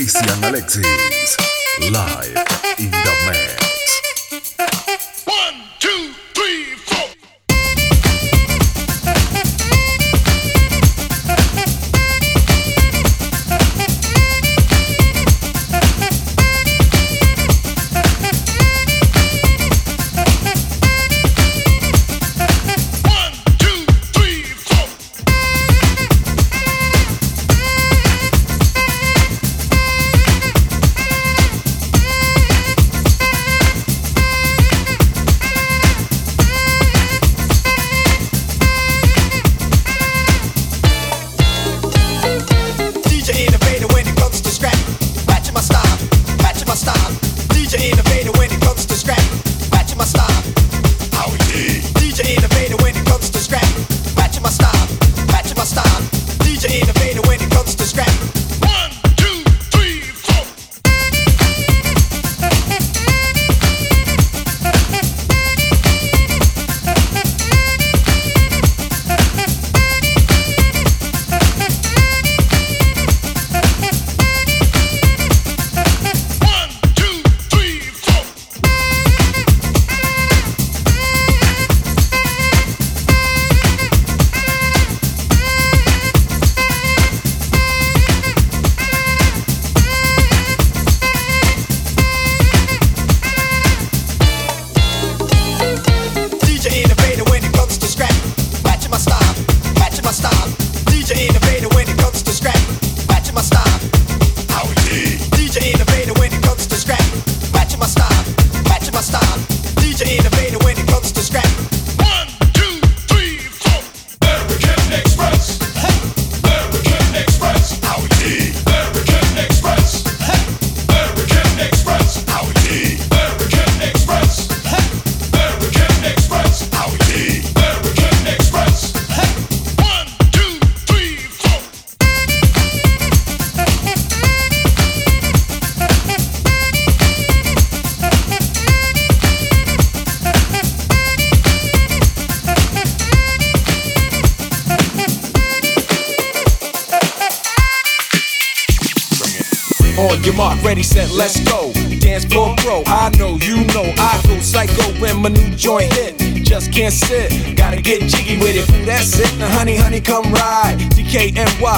Christian Alexis. Live in the mix.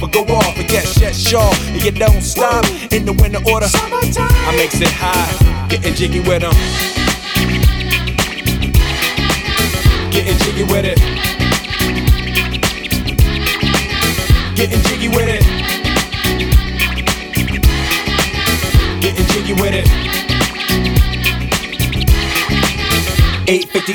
or go off and get shit sure. And you don't stop in the winter order. I makes it high, getting jiggy with them. Getting jiggy with it. Getting jiggy with it. Getting jiggy with it. 850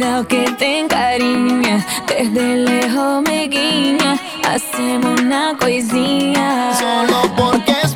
que te encariña, desde lejos me guiña, hacemos una coisinha. Solo porque es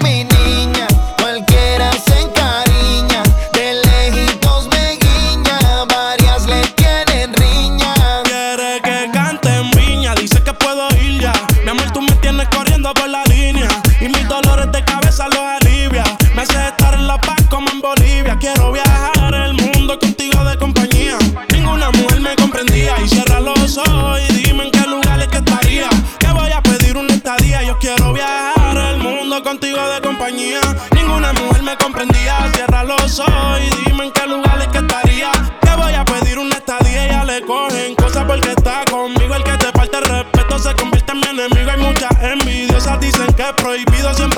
ruido siempre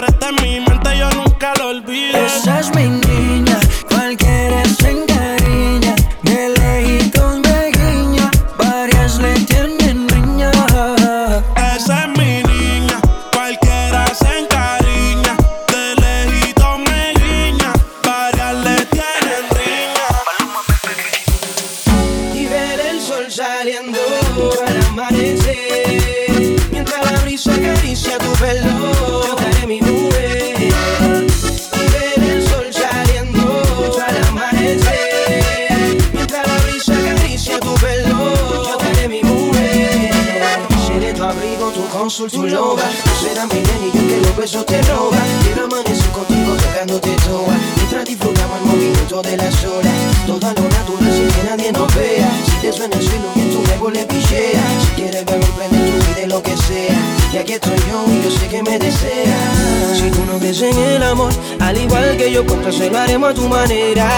crees en el amor, al igual que yo, pues, pues se lo haremos a tu manera.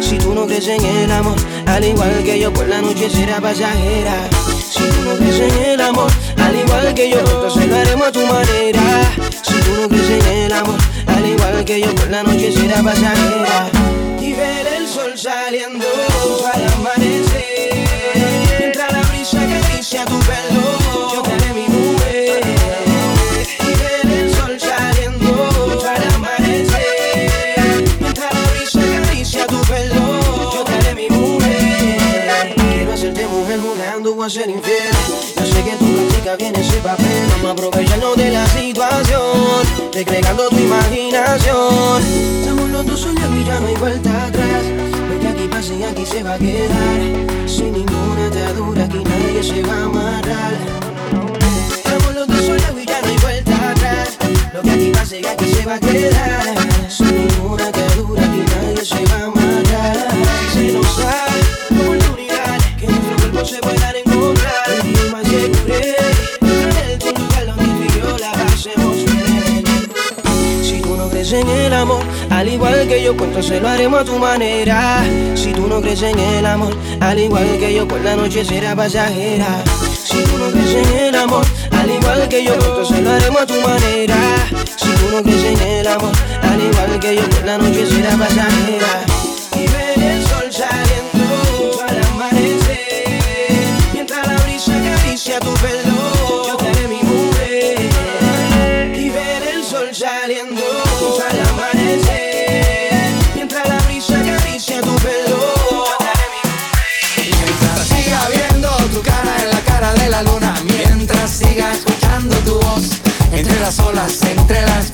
Si tú no crees en el amor, al igual que yo, pues la noche será pasajera. Si tú no crees en el amor, al igual que yo, pues, pues, entonces lo haremos a tu manera. Si tú no crees en el amor, al igual que yo, pues la noche será pasajera. Y ver el sol saliendo para amar. ser infiel. Yo sé que tu chica viene ese papel. Vamos aprovechando de la situación, recreando tu imaginación. Estamos los dos soñando y ya no hay vuelta atrás. Lo que aquí pasa y aquí se va a quedar. Sin ninguna atadura aquí nadie se va a amarrar. Estamos los dos soñando y ya no hay vuelta atrás. Lo que aquí pasa y aquí se va a quedar. Sin ninguna atadura aquí nadie se va a amarrar. en el amor, al igual que yo, pues entonces lo haremos a tu manera. Si tú no crees en el amor, al igual que yo, pues la noche será pasajera. Si tú no crees en el amor, al igual que yo, pues entonces lo haremos a tu manera. Si tú no crees en el amor, al igual que yo, pues la noche será pasajera. las olas entre las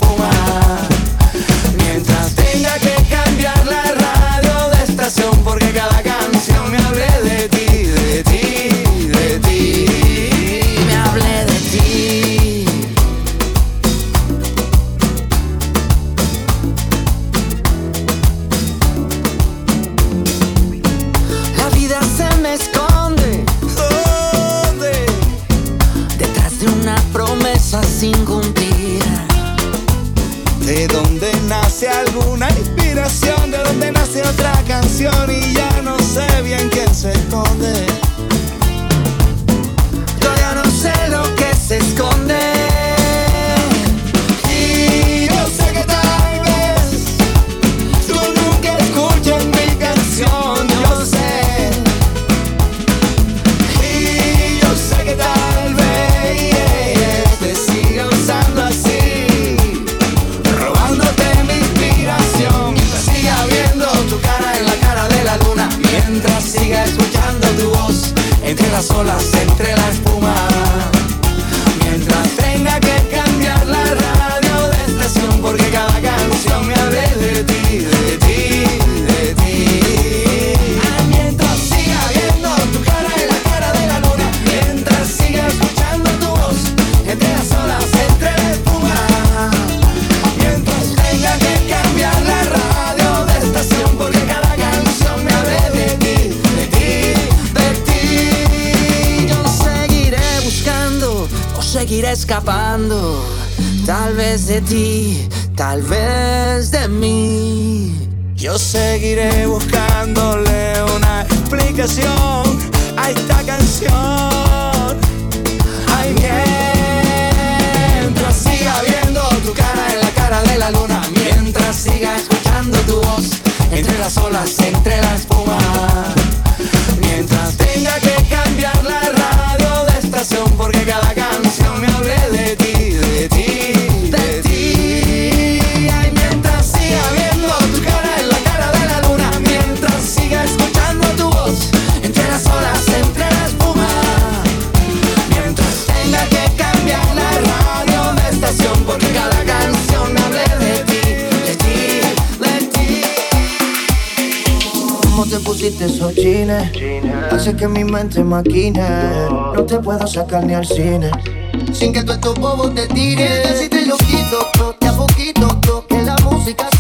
tal vez de mí. Yo seguiré buscándole una explicación a esta canción. Ay, mientras siga viendo tu cara en la cara de la luna, mientras siga escuchando tu voz, entre las olas, entre las pusiste esos jeans Hace que mi mente maquine. No te puedo sacar ni al cine. Sin que todos estos bobos te tiren. Si te lo quito, toque a poquito, toque la música.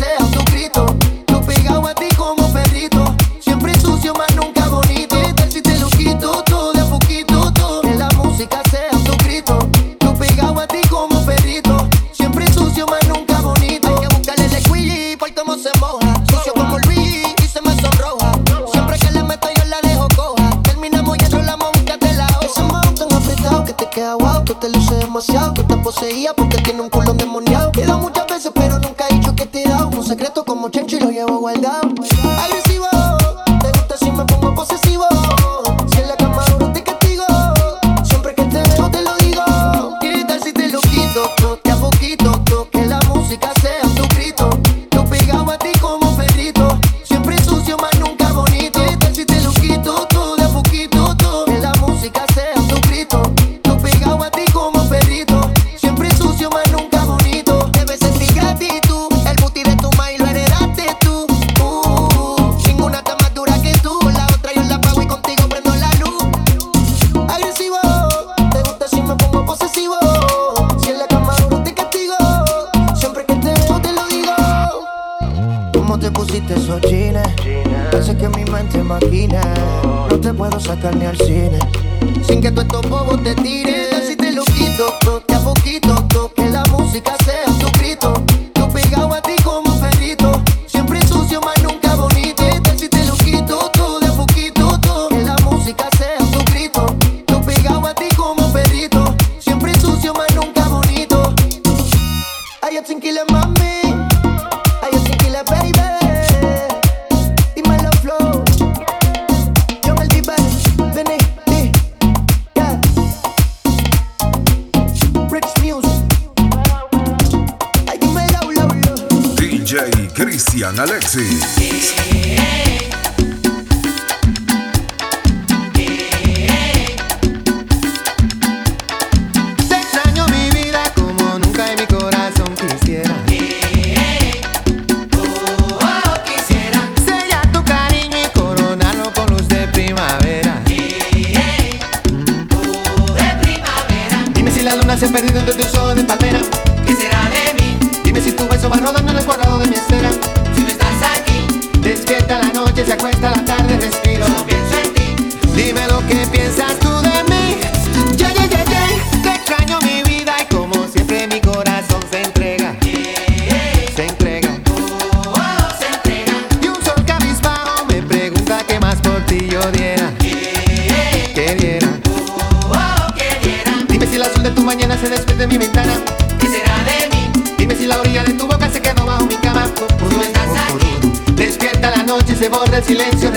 Silencio,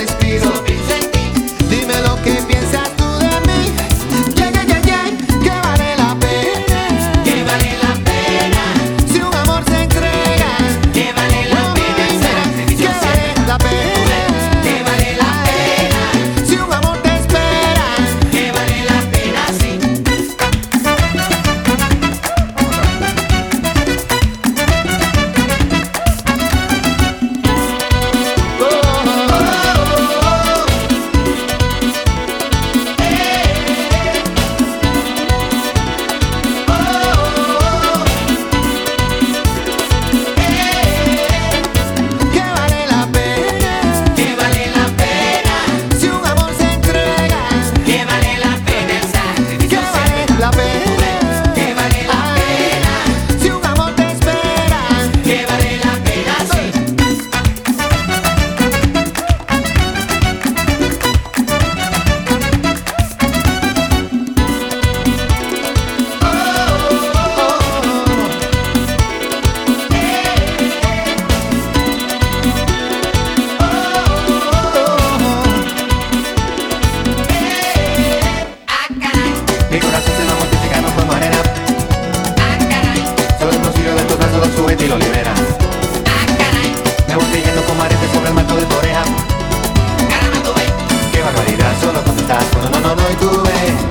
estás, no,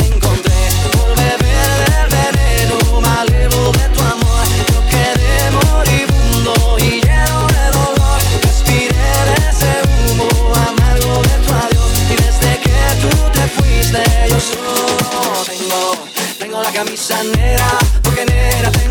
camisa negra, porque negra tengo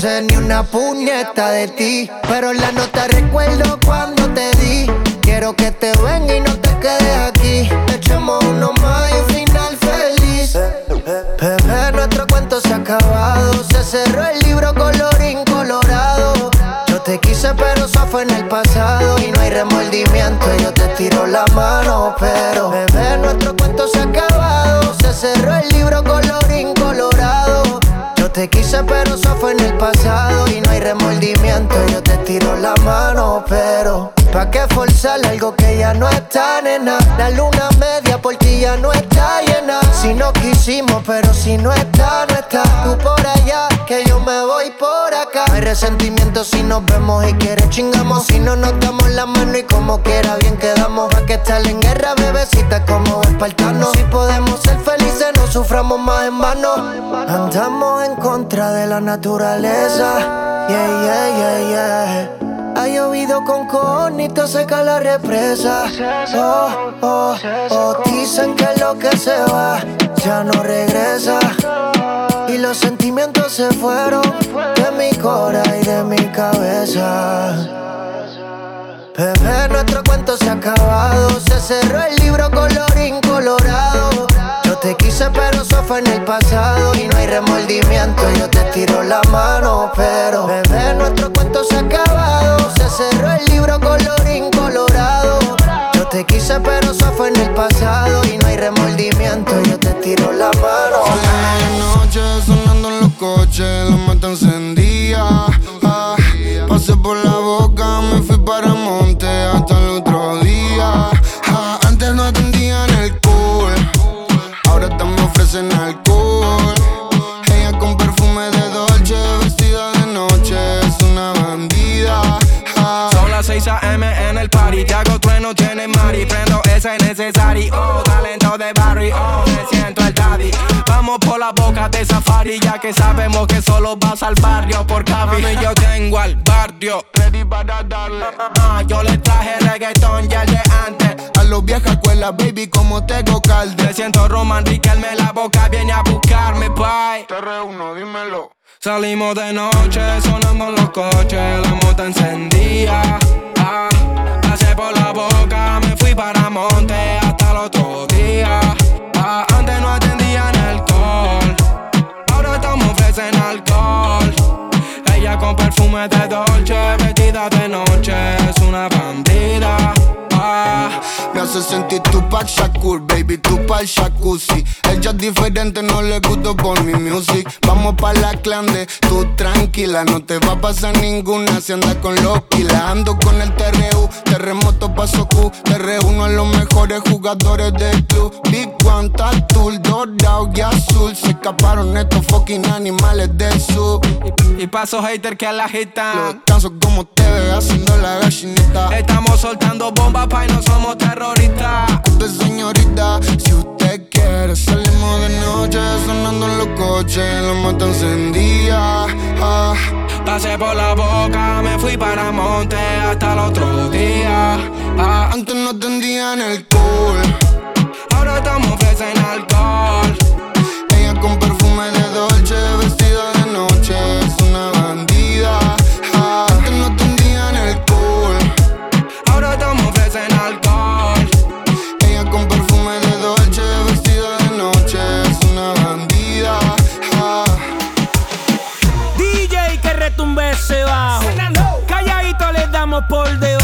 Sé ni una puñeta de ti. Pero la nota recuerdo cuando te di. Quiero que te venga y no te quedes aquí. Echemos uno más y un final feliz. Bebé, nuestro cuento se ha acabado. Se cerró el libro colorín colorado. Yo te quise, pero eso fue en el pasado. Y no hay remordimiento, yo te tiro la mano. Pero, bebé, nuestro cuento se ha acabado. Se cerró el libro colorín colorado. Quise, pero eso fue en el pasado. Y no hay remordimiento, yo te tiro la mano. Pero, ¿pa' qué forzar algo que ya no está, nena? La luna media por ti ya no está llena. Si no quisimos, pero si no está, no está. Tú por allá, que yo me voy por acá. Hay resentimiento si nos vemos y quieres chingamos. Si no nos damos la mano y como quiera bien quedamos. Pa' que estar en guerra, bebecita, como espartanos. Si podemos ser felices, no suframos más en vano. Andamos en contra de la naturaleza. Yeah, yeah, yeah, yeah. Ha llovido con conito, seca la represa. Oh, oh, oh. Dicen que lo que se va ya no regresa. Y los sentimientos se fueron de mi cora y de mi cabeza. Bebé, nuestro cuento se ha acabado. Se cerró el libro colorín colorado. Fue en el pasado. Y no hay remordimiento, yo te tiro la mano. Pero, bebé, nuestro cuento se ha acabado. Se cerró el libro colorín colorado. Yo te quise, pero eso fue en el pasado. Y no hay remordimiento, yo te tiro la mano. de noche sonando en los coches, la mata encendía. Necesario. Oh, talento de Barry. Oh, me siento el daddy. Vamos por la boca de safari. Ya que sabemos que solo vas al barrio por Cavi. Mami, yo tengo al barrio. Ready para darle. Ah, yo le traje reggaetón ya de antes. a los viejas escuela, baby, como tengo calde. Me siento Roman Riquelme la boca. Viene a buscarme, bye. Te reúno, dímelo. Salimos de noche, sonando los coches, la moto encendía. Ah, por la boca, me fui para monte hasta el otro día. Ah, antes no atendían alcohol, ahora estamos ofrecen alcohol. Ella con perfume de Dolce, vestida de noche, es una bandida. Ah, Me hace sentir Tupac Shakur, baby, Tupac jacuzzi. Ella es diferente, no le gusto por mi music. Vamos pa' la clande, tú tranquila, no te va a pasar ninguna si andas con los kilas. Ando con el TRU, terremoto paso Q. Te reúno a los mejores jugadores del club. Big One, Tattoo, dorado y azul. Se escaparon estos fucking animales del sur. y paso hater que la agitan. Canso como te ve haciendo la gallinita. Estamos soltando bombas, pa' y no somos terroristas. Señorita, si usted quiere, salimos de noche sonando en los coches, la mata encendía. Ah, Pasé por la boca, me fui para monte hasta el otro día. Ah, antes no atendían el cool, por debajo.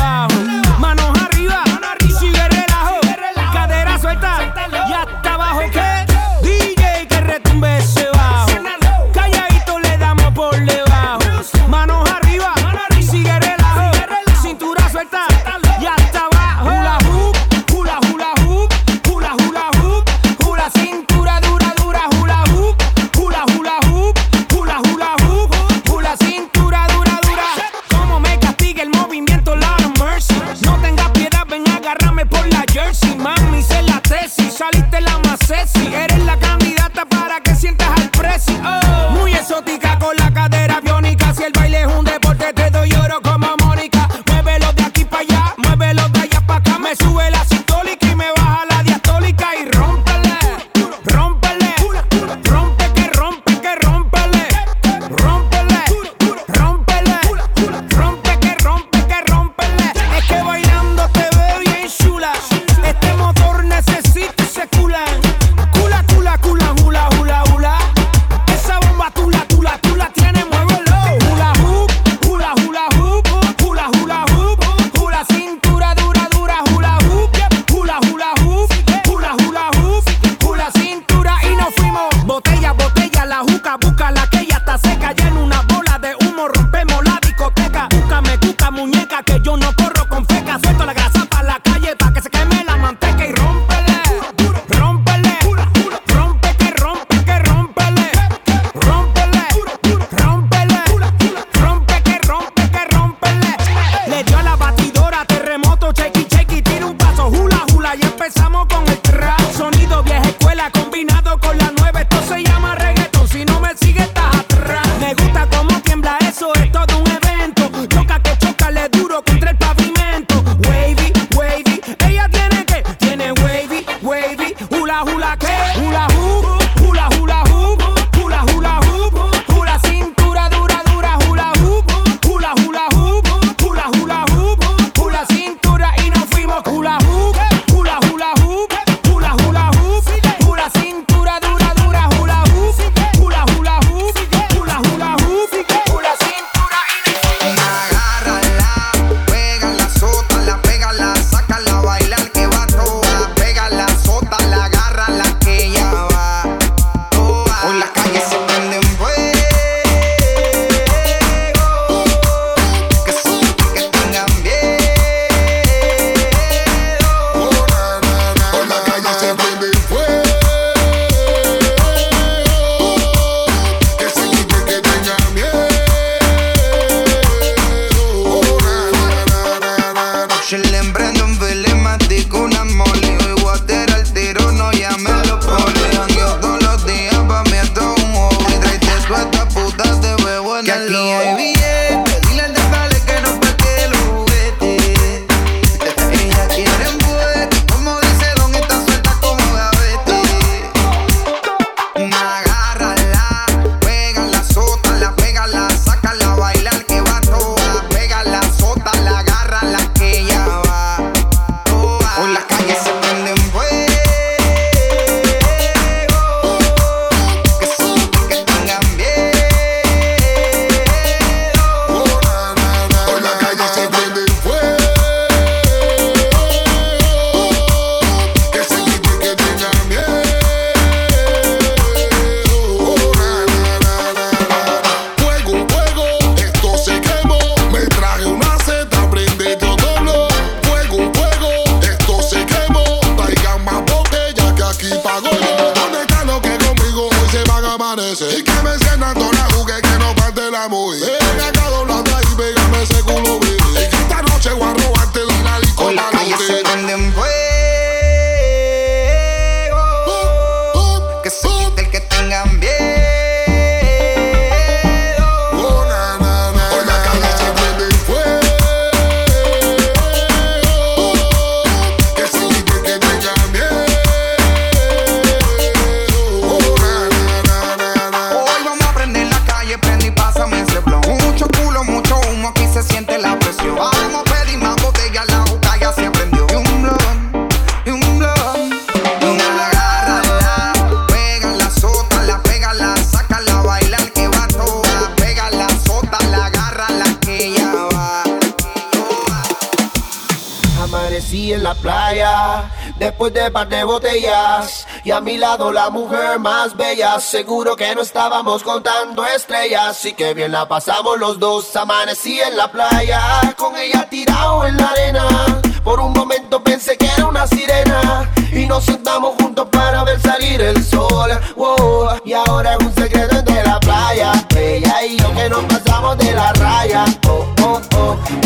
En la playa después de par de botellas y a mi lado la mujer más bella. Seguro que no estábamos contando estrellas y que bien la pasamos los dos. Amanecí en la playa con ella tirado en la arena. Por un momento pensé que era una sirena y nos sentamos juntos para ver salir el sol. Wow, y ahora es un secreto entre la playa. Ella y yo que nos pasamos de la raya. Oh, oh, oh,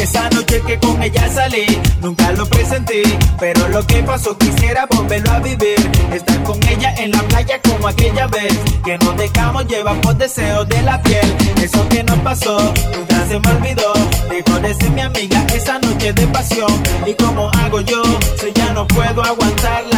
Esa noche que con ella salí, nunca lo presenté, pero lo que pasó quisiera volverlo a vivir. Estar con ella en la playa como aquella vez, que nos dejamos llevar por deseos de la piel. Eso que nos pasó, nunca se me olvidó. Dejó de ser mi amiga esa noche de pasión. Y como hago yo, si ya no puedo aguantar las ganas de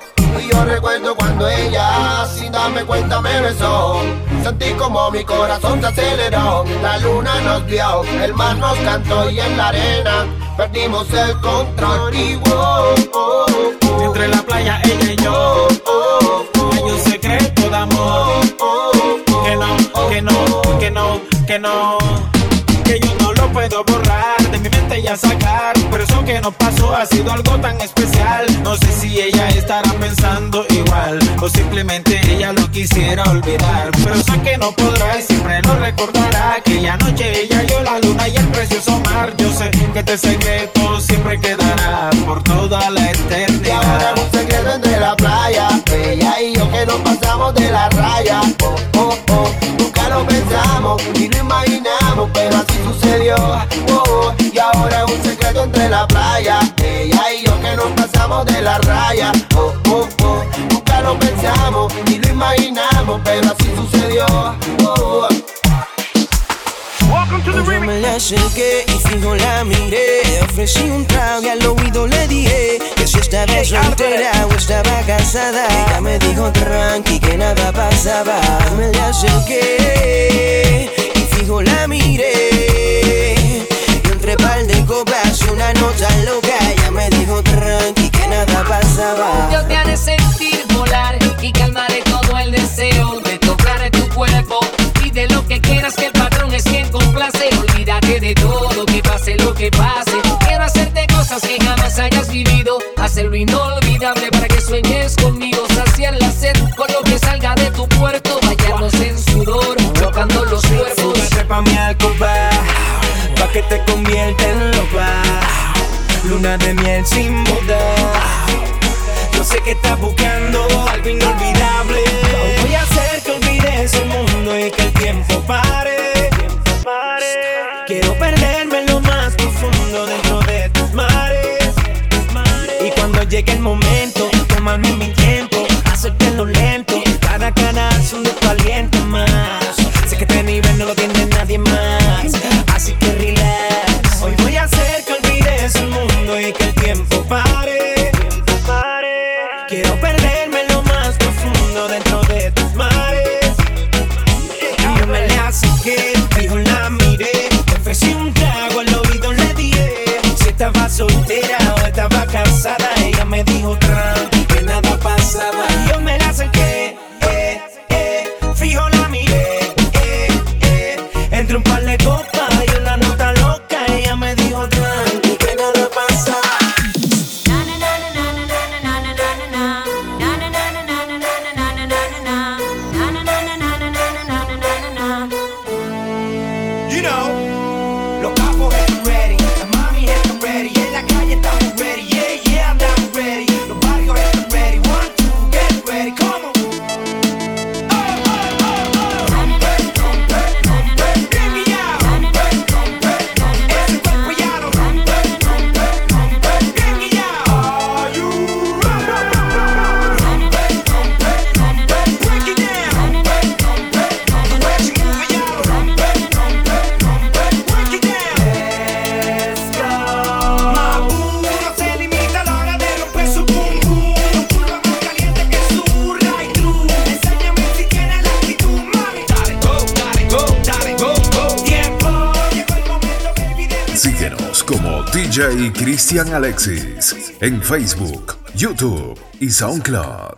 Y yo recuerdo cuando ella, sin darme cuenta, me besó. Sentí como mi corazón se aceleró. La luna nos vio, el mar nos cantó y en la arena perdimos el control. Y oh, oh, Entre la playa ella y yo, hay un secreto de amor. Que no, que no, que no, que no. Puedo borrar de mi mente ya sacar. Pero eso que nos pasó ha sido algo tan especial. No sé si ella estará pensando igual o simplemente ella lo quisiera olvidar. Pero sé que no podrá y siempre lo recordará. Aquella noche ella yo la luna y el precioso mar. Yo sé que este secreto siempre quedará por toda la Y ahora eternidad. un secreto entre la playa. Ella y yo que nos pasamos de la raya. Oh, oh, oh. Nunca lo pensamos ni lo imaginamos, pero así Oh, oh. Y ahora es un secreto entre la playa. Ella y yo que nos pasamos de la raya. Oh, oh, oh. Nunca lo pensamos ni lo imaginamos, pero así sucedió. Oh, oh. Yo me la acerqué y fijo la miré. Le ofrecí un trago y al oído le dije que si estaba soltera o estaba casada. Ella me dijo tranqui que nada pasaba. Me la acerqué fijo la miré. Y entre par de copas y una nota loca. Ella me dijo tranqui que nada pasaba. Yo te haré sentir volar y calmaré todo el deseo de tocar tu cuerpo. Pide lo que quieras que el patrón es quien complace. Olvídate de todo, que pase lo que pase. Quiero hacerte cosas que jamás hayas vivido. Hacerlo inolvidable para que sueñes conmigo. Saciar la sed con lo que salga de tu puerto. Que te convierta en loba. Luna de miel sin boda. Yo sé que estás buscando algo inolvidable. Voy a hacer que olvides el mundo y que el tiempo pare. Quiero perderme en lo más profundo dentro de tus mares. Y cuando llegue el momento, tomarme mi tiempo, hacértelo lento. Cada canal son de tu aliento más. Sé que este nivel no lo tiene nadie más. Pare. Alexis en Facebook, YouTube y SoundCloud.